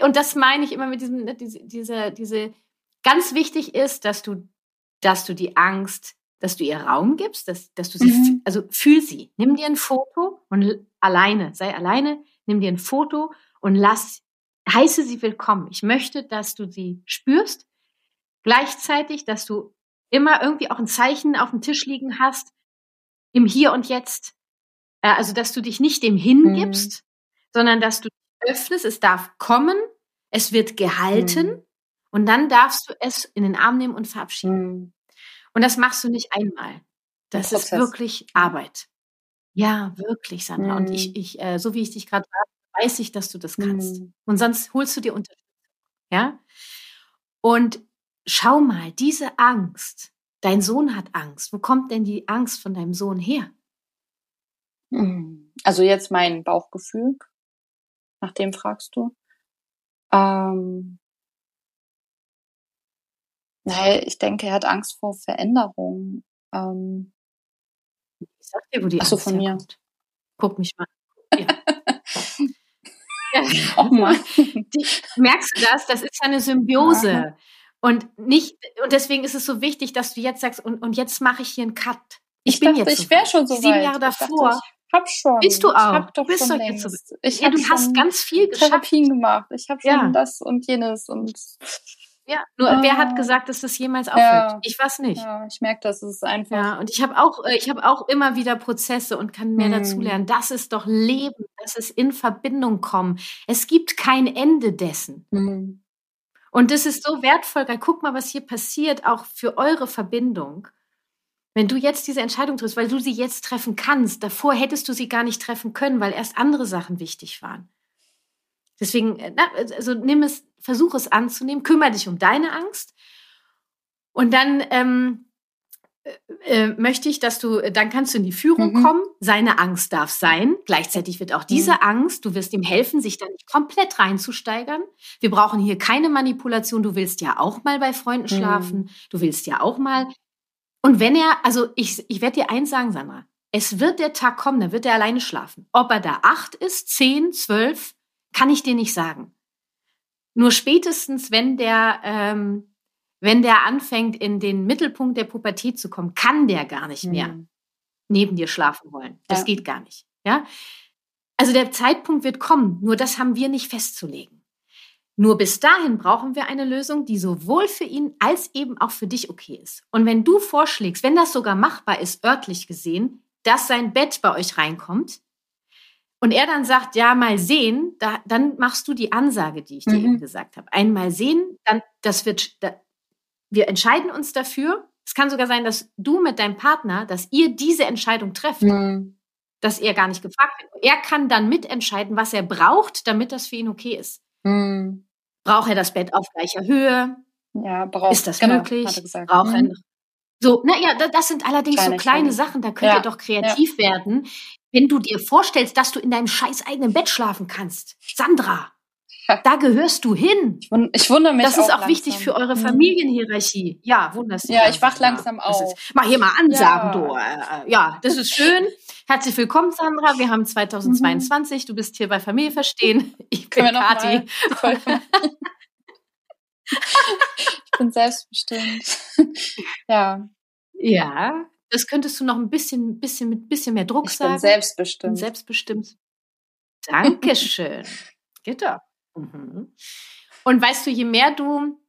Speaker 1: und das meine ich immer mit diesem, ne, diese, diese, diese Ganz wichtig ist, dass du, dass du die Angst, dass du ihr Raum gibst, dass, dass du sie, mhm. also fühl sie. Nimm dir ein Foto und alleine, sei alleine, nimm dir ein Foto und lass, heiße sie willkommen. Ich möchte, dass du sie spürst. Gleichzeitig, dass du immer irgendwie auch ein Zeichen auf dem Tisch liegen hast, im Hier und Jetzt. Äh, also, dass du dich nicht dem hingibst, mhm. sondern dass du öffnest, es darf kommen, es wird gehalten mhm. Und dann darfst du es in den Arm nehmen und verabschieden. Mhm. Und das machst du nicht einmal. Das ist wirklich Arbeit. Ja, wirklich, Sandra. Mhm. Und ich, ich äh, so wie ich dich gerade weiß ich, dass du das kannst. Mhm. Und sonst holst du dir Unterstützung. Ja? Und schau mal, diese Angst, dein Sohn hat Angst. Wo kommt denn die Angst von deinem Sohn her?
Speaker 2: Hm. Also jetzt mein Bauchgefühl, nach dem fragst du. Ähm, naja, ich denke, er hat Angst vor Veränderungen. Ähm,
Speaker 1: ich sag dir, wo die
Speaker 2: Achso, von mir.
Speaker 1: Kommt. Guck mich mal. Ja. <laughs>
Speaker 2: oh Mann.
Speaker 1: Die, merkst du das? Das ist ja eine Symbiose. Ja. Und nicht, und deswegen ist es so wichtig, dass du jetzt sagst, und, und jetzt mache ich hier einen Cut.
Speaker 2: Ich, ich bin dachte, jetzt. Ich wäre schon so
Speaker 1: Sieben
Speaker 2: weit.
Speaker 1: Jahre davor.
Speaker 2: Ich, hab schon.
Speaker 1: Bist du auch? Ich
Speaker 2: doch
Speaker 1: Bist
Speaker 2: schon
Speaker 1: längst.
Speaker 2: längst.
Speaker 1: Ich ja, du hast ganz viel geschafft.
Speaker 2: Therapien gemacht. Ich habe schon
Speaker 1: Ja.
Speaker 2: das und jenes und
Speaker 1: Ja, nur
Speaker 2: Ah.
Speaker 1: wer hat gesagt, dass das jemals aufhört?
Speaker 2: Ja.
Speaker 1: Ich weiß nicht. Ja.
Speaker 2: ja, ich merke, das ist einfach.
Speaker 1: und ich habe auch, äh, ich habe auch immer wieder Prozesse und kann mehr
Speaker 2: Hm.
Speaker 1: dazu lernen. Das ist doch Leben, das ist in Verbindung kommen. Es gibt kein Ende dessen.
Speaker 2: Hm.
Speaker 1: Und das ist so wertvoll, weil guck mal, was hier passiert, auch für eure Verbindung. Wenn du jetzt diese Entscheidung triffst, weil du sie jetzt treffen kannst, davor hättest du sie gar nicht treffen können, weil erst andere Sachen wichtig waren. Deswegen, äh, na, also nimm es, versuch es anzunehmen, kümmere dich um deine Angst. Und dann ähm, äh, äh, möchte ich, dass du, dann kannst du in die Führung
Speaker 2: Mhm.
Speaker 1: kommen. Seine Angst darf sein. Gleichzeitig wird auch diese
Speaker 2: Mhm.
Speaker 1: Angst, du wirst ihm helfen, sich da nicht komplett reinzusteigern. Wir brauchen hier keine Manipulation. Du willst ja auch mal bei Freunden
Speaker 2: Mhm.
Speaker 1: schlafen. Du willst ja auch mal. Und wenn er, also ich, ich werde dir eins sagen, Sandra. Es wird der Tag kommen, da wird er alleine schlafen. Ob er da acht ist, zehn, zwölf, kann ich dir nicht sagen. Nur spätestens, wenn der, ähm, wenn der anfängt, in den Mittelpunkt der Pubertät zu kommen, kann der gar nicht mehr
Speaker 2: Hm.
Speaker 1: neben dir schlafen wollen. Das
Speaker 2: Ja.
Speaker 1: geht gar nicht. Ja? Also der Zeitpunkt wird kommen, nur das haben wir nicht festzulegen. Nur bis dahin brauchen wir eine Lösung, die sowohl für ihn als eben auch für dich okay ist. Und wenn du vorschlägst, wenn das sogar machbar ist, örtlich gesehen, dass sein Bett bei euch reinkommt und er dann sagt, ja, mal sehen, da, dann machst du die Ansage, die ich dir
Speaker 2: Mhm.
Speaker 1: eben gesagt habe. Einmal sehen, dann, das wird, da, wir entscheiden uns dafür. Es kann sogar sein, dass du mit deinem Partner, dass ihr diese Entscheidung trefft
Speaker 2: Hm.
Speaker 1: dass er gar nicht gefragt wird. Er kann dann mitentscheiden, was er braucht, damit das für ihn okay ist.
Speaker 2: Hm.
Speaker 1: Braucht er das Bett auf gleicher Höhe?
Speaker 2: Ja, braucht
Speaker 1: ist das
Speaker 2: genau,
Speaker 1: möglich? Braucht er
Speaker 2: Hm.
Speaker 1: noch? So, naja, das sind allerdings
Speaker 2: Kleine
Speaker 1: so kleine
Speaker 2: Kleine.
Speaker 1: Sachen, da könnt
Speaker 2: Ja,
Speaker 1: ihr doch kreativ werden, wenn du dir vorstellst, dass du in deinem scheiß eigenen Bett schlafen kannst. Sandra,
Speaker 2: Ja.
Speaker 1: da gehörst du hin.
Speaker 2: Ich wund- Ich wundere mich
Speaker 1: Das ist auch
Speaker 2: langsam.
Speaker 1: wichtig für eure
Speaker 2: Hm.
Speaker 1: Familienhierarchie. Ja, wunderst.
Speaker 2: Ja, ich wach langsam auf.
Speaker 1: Ist, mach hier mal Ansagen,
Speaker 2: Ja.
Speaker 1: du. Äh, äh, Ja, das ist schön. Herzlich willkommen, Sandra. Wir haben 2022. Du bist hier bei Familie verstehen. Ich bin Kathi. <laughs> <laughs>
Speaker 2: bin selbstbestimmt. <laughs> ja,
Speaker 1: Ja, das könntest du noch ein bisschen, bisschen mit bisschen mehr Druck
Speaker 2: ich
Speaker 1: sagen.
Speaker 2: bin selbstbestimmt.
Speaker 1: Und selbstbestimmt. Dankeschön. <laughs> Geht doch. Mhm. Und weißt du, je mehr du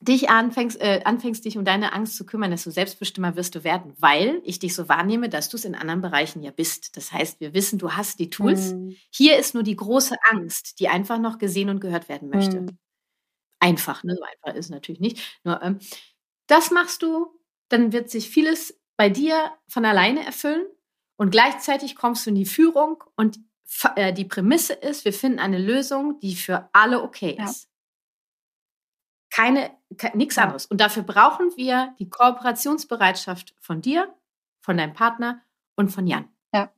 Speaker 1: dich anfängst, äh, anfängst, dich um deine Angst zu kümmern, desto selbstbestimmer wirst du werden, weil ich dich so wahrnehme, dass du es in anderen Bereichen ja bist. Das heißt, wir wissen, du hast die Tools.
Speaker 2: Hm.
Speaker 1: Hier ist nur die große Angst, die einfach noch gesehen und gehört werden möchte.
Speaker 2: Hm.
Speaker 1: Einfach, ne? So einfach ist es natürlich nicht. Nur, ähm, das machst du, dann wird sich vieles bei dir von alleine erfüllen und gleichzeitig kommst du in die Führung und äh, die Prämisse ist, wir finden eine Lösung, die für alle okay
Speaker 2: Ja.
Speaker 1: ist. Keine, ke nichts
Speaker 2: Ja.
Speaker 1: anderes. Und dafür brauchen wir die Kooperationsbereitschaft von dir, von deinem Partner und von Jan.
Speaker 2: Ja.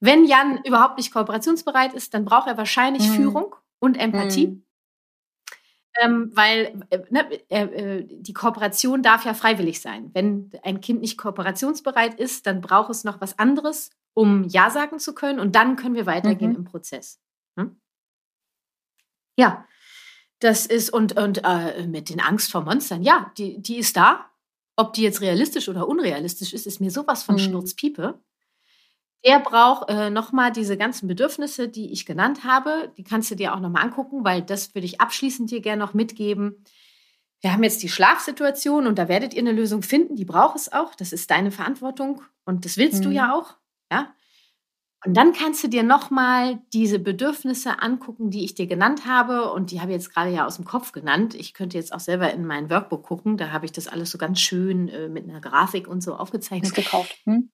Speaker 1: Wenn Jan überhaupt nicht kooperationsbereit ist, dann braucht er wahrscheinlich
Speaker 2: Mhm.
Speaker 1: Führung und Empathie.
Speaker 2: Hm.
Speaker 1: Ähm, weil äh, ne, äh, äh, die Kooperation darf ja freiwillig sein. Wenn ein Kind nicht kooperationsbereit ist, dann braucht es noch was anderes, um Ja sagen zu können und dann können wir weitergehen
Speaker 2: Mhm.
Speaker 1: im Prozess. Hm? Ja, das ist und, und äh, mit den Angst vor Monstern, ja, die, die ist da. Ob die jetzt realistisch oder unrealistisch ist, ist mir sowas von
Speaker 2: Mhm.
Speaker 1: Schnurzpiepe. Der braucht äh, nochmal diese ganzen Bedürfnisse, die ich genannt habe. Die kannst du dir auch nochmal angucken, weil das würde ich abschließend dir gerne noch mitgeben. Wir haben jetzt die Schlafsituation und da werdet ihr eine Lösung finden. Die braucht es auch. Das ist deine Verantwortung und das willst du
Speaker 2: Mhm.
Speaker 1: ja auch. Ja. Und dann kannst du dir nochmal diese Bedürfnisse angucken, die ich dir genannt habe. Und die habe ich jetzt gerade ja aus dem Kopf genannt. Ich könnte jetzt auch selber in mein Workbook gucken. Da habe ich das alles so ganz schön äh, mit einer Grafik und so aufgezeichnet.
Speaker 2: Ist gekauft. Hm?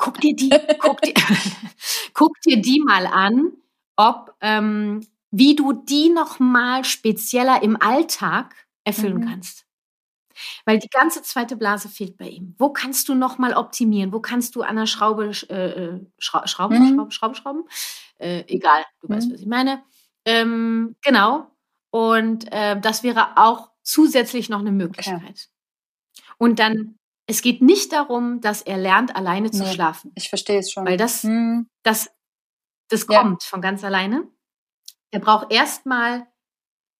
Speaker 1: Guck dir die, guck dir, <laughs> guck dir die mal an, ob ähm, wie du die noch mal spezieller im Alltag erfüllen
Speaker 2: Mhm.
Speaker 1: kannst. Weil die ganze zweite Blase fehlt bei ihm. Wo kannst du noch mal optimieren? Wo kannst du an der Schraube, äh, äh Schra Schrauben, mhm. Schrauben, Schrauben, Schrauben? Äh, egal, du mhm. weißt, was ich meine. Ähm, genau. Und äh, das wäre auch zusätzlich noch eine Möglichkeit. Okay. Und dann, es geht nicht darum, dass er lernt, alleine zu nee, schlafen.
Speaker 2: Ich verstehe es schon.
Speaker 1: Weil das, mhm. das, das kommt ja. von ganz alleine. Er braucht erstmal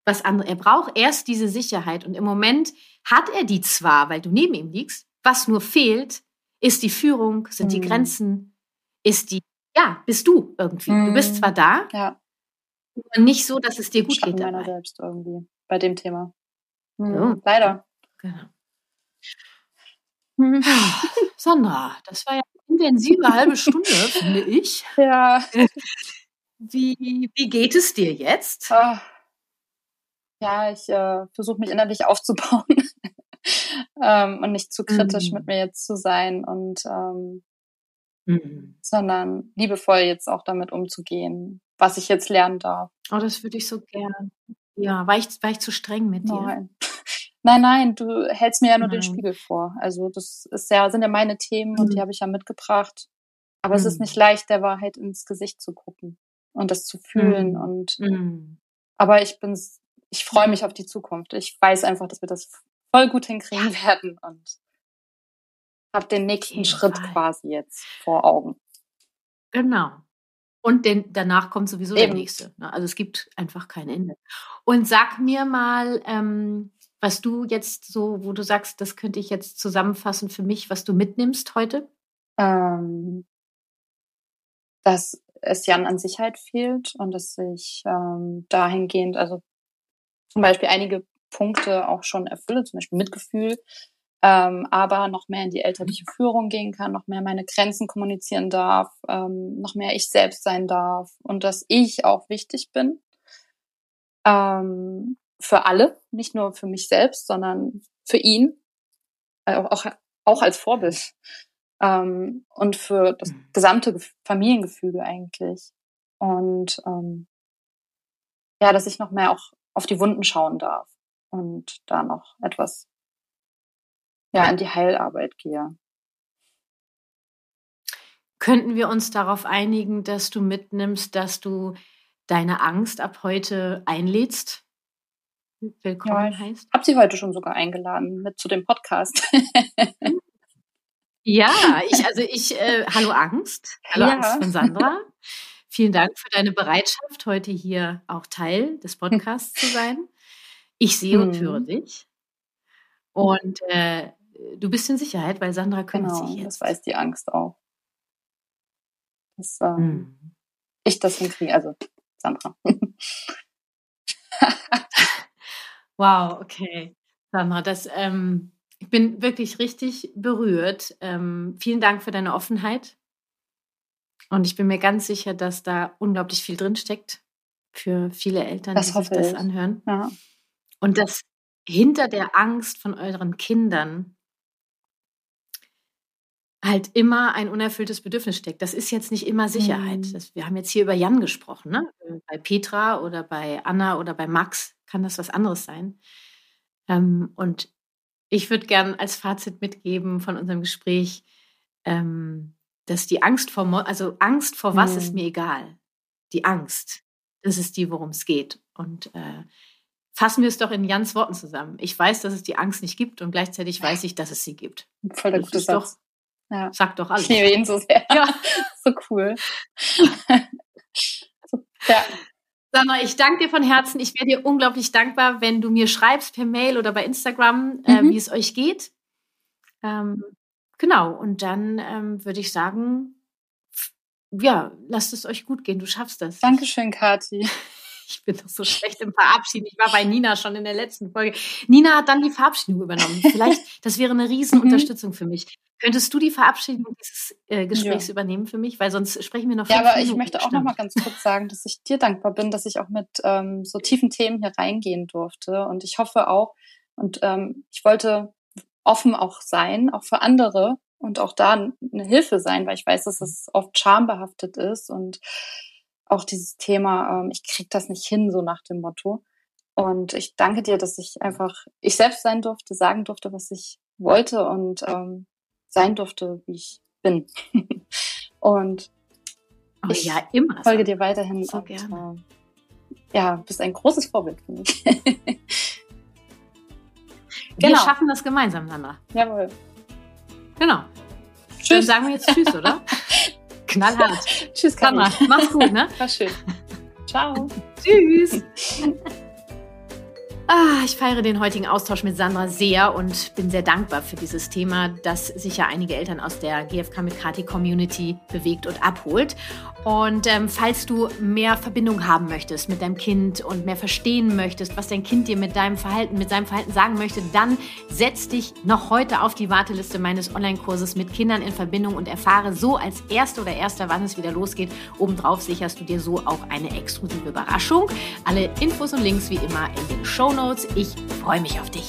Speaker 1: was anderes. Er braucht erst diese Sicherheit. Und im Moment hat er die zwar, weil du neben ihm liegst. Was nur fehlt, ist die Führung, sind mhm. die Grenzen, ist die, ja, bist du irgendwie. Mhm. Du bist zwar da,
Speaker 2: ja.
Speaker 1: aber nicht so, dass es dir gut
Speaker 2: Schatten
Speaker 1: geht.
Speaker 2: Dabei. selbst irgendwie bei dem Thema. Mhm. So. Leider. Genau.
Speaker 1: Sandra, das war ja eine intensive halbe Stunde, finde ich.
Speaker 2: Ja. <laughs>
Speaker 1: Wie, wie geht es dir jetzt?
Speaker 2: Oh. Ja, ich äh, versuche mich innerlich aufzubauen <laughs> ähm, und nicht zu kritisch mhm. mit mir jetzt zu sein und ähm, mhm. sondern liebevoll jetzt auch damit umzugehen, was ich jetzt lernen darf.
Speaker 1: Oh, das würde ich so gern. Ja, war ich, war ich zu streng mit dir?
Speaker 2: Nein. Nein, nein, du hältst mir ja nur nein. den Spiegel vor. Also das ist ja, sind ja meine Themen mhm. und die mhm. habe ich ja mitgebracht. Aber es ist mhm. nicht leicht, der Wahrheit ins Gesicht zu gucken und das zu fühlen. Mhm. Und aber ich bin ich freue mich auf die Zukunft. Ich weiß einfach, dass wir das voll gut hinkriegen <laughs> werden und habe den nächsten Schritt Fall. quasi jetzt vor Augen.
Speaker 1: Genau. Und den, danach kommt sowieso Eben. der nächste. Ne? Also es gibt einfach kein Ende. Und sag mir mal, ähm, was du jetzt so, wo du sagst, das könnte ich jetzt zusammenfassen für mich, was du mitnimmst heute?
Speaker 2: Ähm, dass es Jan an Sicherheit fehlt und dass ich ähm, dahingehend, also zum Beispiel einige Punkte auch schon erfülle, zum Beispiel Mitgefühl, ähm, aber noch mehr in die elterliche Führung gehen kann, noch mehr meine Grenzen kommunizieren darf, ähm, noch mehr ich selbst sein darf und dass ich auch wichtig bin ähm, für alle, nicht nur für mich selbst, sondern für ihn, äh, auch, auch als Vorbild ähm, und für das mhm. gesamte Familiengefüge eigentlich. Und ähm, ja, dass ich noch mehr auch auf die Wunden schauen darf und da noch etwas ja in die Heilarbeit gehe.
Speaker 1: Könnten wir uns darauf einigen, dass du mitnimmst, dass du deine Angst ab heute einlädst?
Speaker 2: Willkommen ja, heißt. Hab sie heute schon sogar eingeladen mit zu dem Podcast. <laughs>
Speaker 1: ja, ich also ich äh, hallo Angst, hallo ja. Angst von Sandra. Vielen Dank für deine Bereitschaft, heute hier auch Teil des Podcasts zu sein. Ich sehe und höre mhm. dich. Und äh, du bist in Sicherheit, weil Sandra kümmert genau, sich jetzt.
Speaker 2: Das weiß die Angst auch. Dass ähm, hm. ich das hinkriege, also Sandra. <laughs>
Speaker 1: wow, okay. Sandra, das, ähm, ich bin wirklich richtig berührt. Ähm, vielen Dank für deine Offenheit. Und ich bin mir ganz sicher, dass da unglaublich viel drinsteckt für viele Eltern, das die sich das anhören.
Speaker 2: Ja.
Speaker 1: Und dass hinter der Angst von euren Kindern halt immer ein unerfülltes Bedürfnis steckt. Das ist jetzt nicht immer Sicherheit. Mhm. Das, wir haben jetzt hier über Jan gesprochen. Ne? Bei Petra oder bei Anna oder bei Max kann das was anderes sein. Ähm, und ich würde gern als Fazit mitgeben von unserem Gespräch, ähm, dass die Angst vor, also Angst vor was mhm. ist mir egal. Die Angst, das ist die, worum es geht. Und äh, fassen wir es doch in Jans Worten zusammen. Ich weiß, dass es die Angst nicht gibt und gleichzeitig weiß ich, dass es sie gibt.
Speaker 2: Voll der gute Satz.
Speaker 1: Doch, ja. Sagt doch alles.
Speaker 2: Ich liebe ihn so sehr. Ja. <laughs> so cool. <laughs>
Speaker 1: ja. Sandra, ich danke dir von Herzen. Ich wäre dir unglaublich dankbar, wenn du mir schreibst per Mail oder bei Instagram, äh, mhm. wie es euch geht. Ähm, Genau, und dann ähm, würde ich sagen, ja, lasst es euch gut gehen, du schaffst das.
Speaker 2: Dankeschön, Kathi. <laughs>
Speaker 1: Ich bin doch so schlecht im Verabschieden. Ich war bei Nina schon in der letzten Folge. Nina hat dann die Verabschiedung übernommen. <laughs> Vielleicht, das wäre eine Riesenunterstützung für mich. Könntest du die Verabschiedung dieses äh, Gesprächs ja. übernehmen für mich? Weil sonst sprechen wir noch
Speaker 2: Ja, aber Minuten ich möchte auch noch mal ganz kurz sagen, dass ich dir dankbar bin, dass ich auch mit ähm, so tiefen Themen hier reingehen durfte. Und ich hoffe auch, und ähm, ich wollte offen auch sein, auch für andere und auch da eine Hilfe sein, weil ich weiß, dass es oft schambehaftet ist und auch dieses Thema, ähm, ich krieg das nicht hin, so nach dem Motto. Und ich danke dir, dass ich einfach ich selbst sein durfte, sagen durfte, was ich wollte und ähm, sein durfte, wie ich bin. <laughs> und
Speaker 1: oh, ich ja, immer
Speaker 2: folge so. dir weiterhin.
Speaker 1: So und, gerne.
Speaker 2: Äh, ja, bist ein großes Vorbild für mich. <laughs>
Speaker 1: Wir genau. schaffen das gemeinsam, Sandra.
Speaker 2: Jawohl.
Speaker 1: Genau. Tschüss. Dann sagen wir jetzt Tschüss, oder? <laughs> Knallhart. <laughs>
Speaker 2: Tschüss,
Speaker 1: Sandra. Mach's gut, ne?
Speaker 2: War schön. Ciao.
Speaker 1: Tschüss. Ah, ich feiere den heutigen Austausch mit Sandra sehr und bin sehr dankbar für dieses Thema, das sicher einige Eltern aus der GFK mit Kati Community bewegt und abholt. Und ähm, falls du mehr Verbindung haben möchtest mit deinem Kind und mehr verstehen möchtest, was dein Kind dir mit deinem Verhalten, mit seinem Verhalten sagen möchte, dann setz dich noch heute auf die Warteliste meines Online-Kurses mit Kindern in Verbindung und erfahre so als Erste oder Erster, wann es wieder losgeht. Obendrauf sicherst du dir so auch eine exklusive Überraschung. Alle Infos und Links wie immer in den Show Notes. Ich freue mich auf dich.